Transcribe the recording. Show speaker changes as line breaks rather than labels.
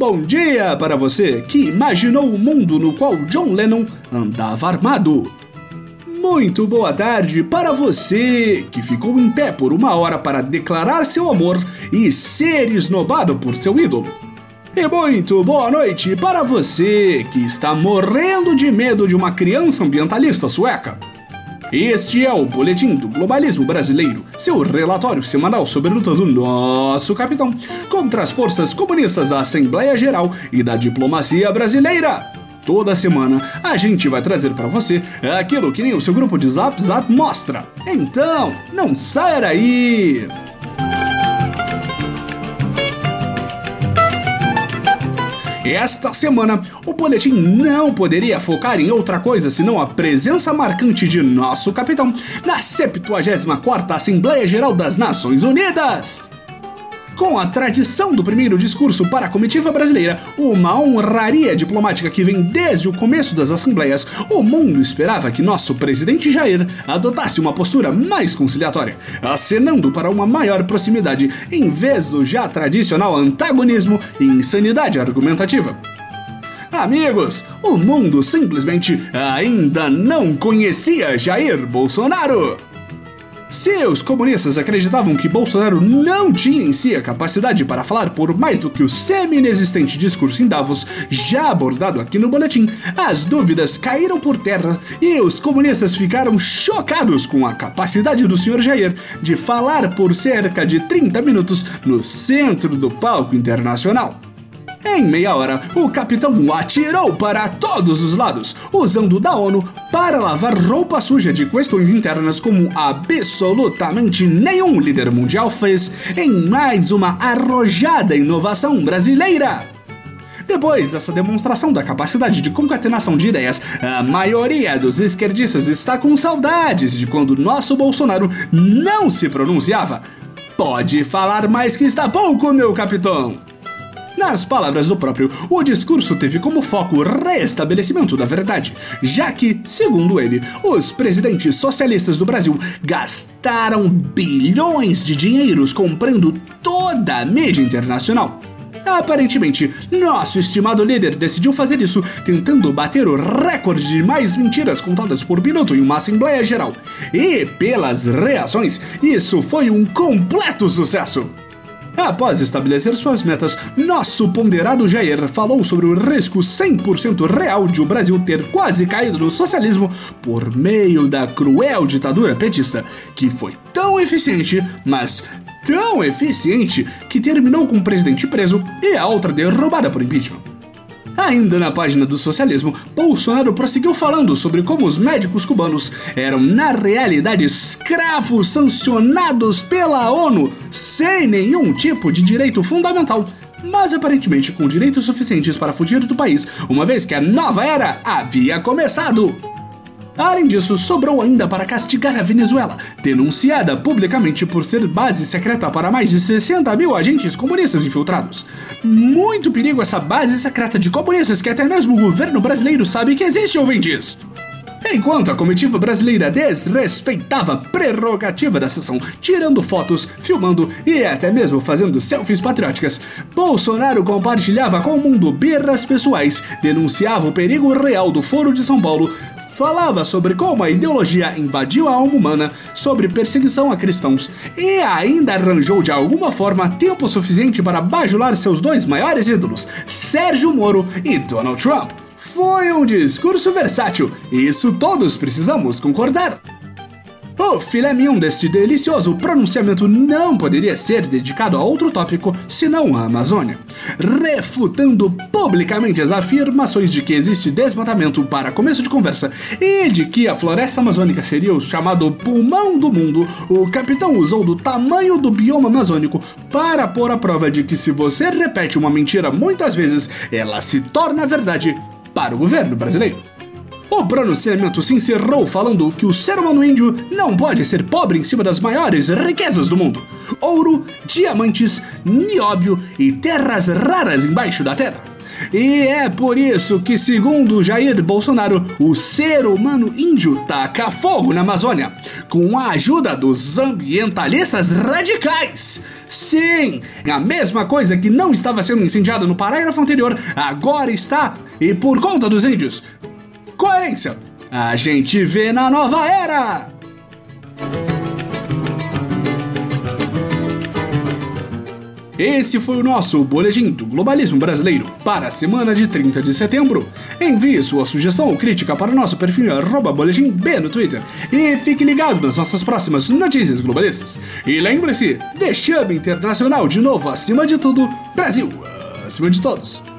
bom dia para você que imaginou o mundo no qual John Lennon andava armado. Muito boa tarde para você que ficou em pé por uma hora para declarar seu amor e ser esnobado por seu ídolo. E muito boa noite para você que está morrendo de medo de uma criança ambientalista sueca. Este é o Boletim do Globalismo Brasileiro, seu relatório semanal sobre a luta do nosso capitão contra as forças comunistas da Assembleia Geral e da diplomacia brasileira. Toda semana a gente vai trazer para você aquilo que nem o seu grupo de Zap Zap mostra. Então, não saia daí! Esta semana, o boletim não poderia focar em outra coisa senão a presença marcante de nosso capitão na 74ª Assembleia Geral das Nações Unidas. Com a tradição do primeiro discurso para a comitiva brasileira, uma honraria diplomática que vem desde o começo das assembleias, o mundo esperava que nosso presidente Jair adotasse uma postura mais conciliatória, acenando para uma maior proximidade em vez do já tradicional antagonismo e insanidade argumentativa. Amigos, o mundo simplesmente ainda não conhecia Jair Bolsonaro. Se os comunistas acreditavam que Bolsonaro não tinha em si a capacidade para falar por mais do que o semi-inexistente discurso em Davos já abordado aqui no boletim, as dúvidas caíram por terra e os comunistas ficaram chocados com a capacidade do Sr. Jair de falar por cerca de 30 minutos no centro do palco internacional. Em meia hora, o capitão atirou para todos os lados, usando da ONU para lavar roupa suja de questões internas como absolutamente nenhum líder mundial fez em mais uma arrojada inovação brasileira. Depois dessa demonstração da capacidade de concatenação de ideias, a maioria dos esquerdistas está com saudades de quando nosso Bolsonaro não se pronunciava. Pode falar mais que está pouco, meu capitão! Nas palavras do próprio, o discurso teve como foco o restabelecimento da verdade, já que, segundo ele, os presidentes socialistas do Brasil gastaram bilhões de dinheiros comprando toda a mídia internacional. Aparentemente, nosso estimado líder decidiu fazer isso tentando bater o recorde de mais mentiras contadas por minuto em uma Assembleia Geral. E, pelas reações, isso foi um completo sucesso! Após estabelecer suas metas, nosso ponderado Jair falou sobre o risco 100% real de o Brasil ter quase caído no socialismo por meio da cruel ditadura petista, que foi tão eficiente, mas tão eficiente que terminou com o presidente preso e a outra derrubada por impeachment. Ainda na página do socialismo, Bolsonaro prosseguiu falando sobre como os médicos cubanos eram, na realidade, escravos sancionados pela ONU sem nenhum tipo de direito fundamental mas aparentemente com direitos suficientes para fugir do país, uma vez que a nova era havia começado. Além disso, sobrou ainda para castigar a Venezuela, denunciada publicamente por ser base secreta para mais de 60 mil agentes comunistas infiltrados. Muito perigo essa base secreta de comunistas que até mesmo o governo brasileiro sabe que existe, ouvintes! Enquanto a comitiva brasileira desrespeitava a prerrogativa da sessão, tirando fotos, filmando e até mesmo fazendo selfies patrióticas, Bolsonaro compartilhava com o mundo birras pessoais, denunciava o perigo real do Foro de São Paulo, falava sobre como a ideologia invadiu a alma humana, sobre perseguição a cristãos e ainda arranjou de alguma forma tempo suficiente para bajular seus dois maiores ídolos, Sérgio Moro e Donald Trump. Foi um discurso versátil, isso todos precisamos concordar. O filé mignon deste delicioso pronunciamento não poderia ser dedicado a outro tópico senão a Amazônia, refutando publicamente as afirmações de que existe desmatamento para começo de conversa e de que a floresta amazônica seria o chamado pulmão do mundo. O capitão usou do tamanho do bioma amazônico para pôr a prova de que se você repete uma mentira muitas vezes, ela se torna verdade para o governo brasileiro. O pronunciamento se encerrou falando que o ser humano índio não pode ser pobre em cima das maiores riquezas do mundo: ouro, diamantes, nióbio e terras raras embaixo da terra. E é por isso que, segundo Jair Bolsonaro, o ser humano índio taca fogo na Amazônia, com a ajuda dos ambientalistas radicais. Sim, a mesma coisa que não estava sendo incendiada no parágrafo anterior, agora está, e por conta dos índios. Coerência! A gente vê na nova era! Esse foi o nosso Boletim do Globalismo Brasileiro para a semana de 30 de setembro. Envie sua sugestão ou crítica para o nosso perfil boletim B no Twitter e fique ligado nas nossas próximas notícias globalistas. E lembre-se, The Chub Internacional de novo acima de tudo, Brasil acima de todos.